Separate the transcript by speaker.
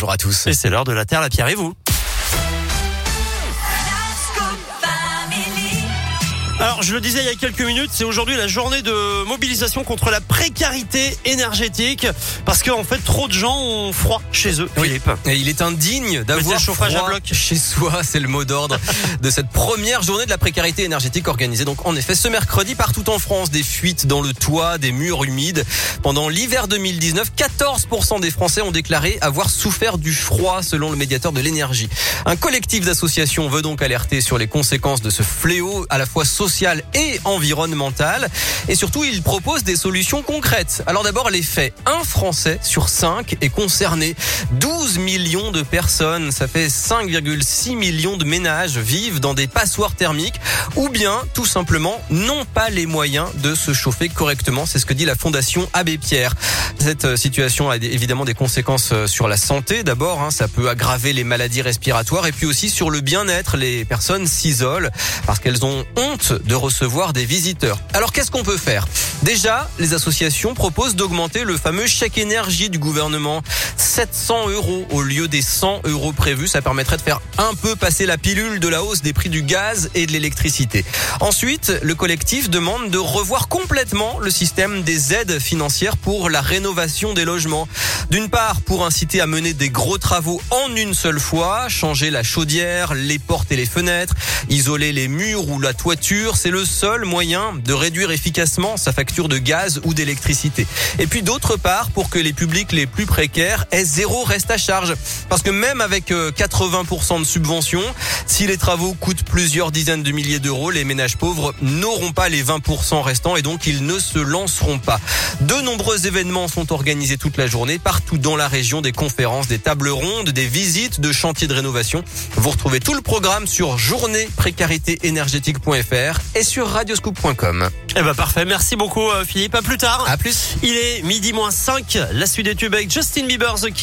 Speaker 1: bonjour à tous.
Speaker 2: Et c'est l'heure de la Terre, la Pierre et vous. Alors, je le disais il y a quelques minutes, c'est aujourd'hui la journée de mobilisation contre la précarité énergétique parce qu'en fait, trop de gens ont froid chez eux.
Speaker 1: Oui. Et il est indigne d'avoir
Speaker 2: chauffage
Speaker 1: froid
Speaker 2: à bloc.
Speaker 1: chez soi. C'est le mot d'ordre de cette première journée de la précarité énergétique organisée donc en effet ce mercredi partout en France. Des fuites dans le toit, des murs humides. Pendant l'hiver 2019, 14% des Français ont déclaré avoir souffert du froid selon le médiateur de l'énergie. Un collectif d'associations veut donc alerter sur les conséquences de ce fléau à la fois social et environnemental. Et surtout, il propose des solutions concrètes. Alors d'abord, les faits. Un Français sur cinq est concerné. 12 millions de personnes, ça fait 5,6 millions de ménages vivent dans des passoires thermiques ou bien tout simplement n'ont pas les moyens de se chauffer correctement. C'est ce que dit la Fondation Abbé Pierre. Cette euh, situation a évidemment des conséquences euh, sur la santé. D'abord, hein, ça peut aggraver les maladies respiratoires et puis aussi sur le bien-être. Les personnes s'isolent parce qu'elles ont honte de recevoir des visiteurs. Alors qu'est-ce qu'on peut faire? Déjà, les associations proposent d'augmenter le fameux chèque énergie du gouvernement. 700 euros au lieu des 100 euros prévus. Ça permettrait de faire un peu passer la pilule de la hausse des prix du gaz et de l'électricité. Ensuite, le collectif demande de revoir complètement le système des aides financières pour la rénovation des logements. D'une part, pour inciter à mener des gros travaux en une seule fois, changer la chaudière, les portes et les fenêtres, isoler les murs ou la toiture, c'est le seul moyen de réduire efficacement sa facture de gaz ou d'électricité. Et puis d'autre part, pour que les publics les plus précaires aient zéro reste à charge. Parce que même avec euh, 80% de subventions, si les travaux coûtent plusieurs dizaines de milliers d'euros, les ménages pauvres n'auront pas les 20% restants et donc ils ne se lanceront pas. De nombreux événements sont organisés toute la journée partout dans la région, des conférences, des tables rondes, des visites de chantiers de rénovation. Vous retrouvez tout le programme sur journée-précarité-énergétique.fr et sur radioscoop.com.
Speaker 2: Eh ben parfait, merci beaucoup euh, Philippe. À plus tard.
Speaker 1: À plus.
Speaker 2: Il est midi moins 5, la suite des tubes avec Justin Bieber, The Kid.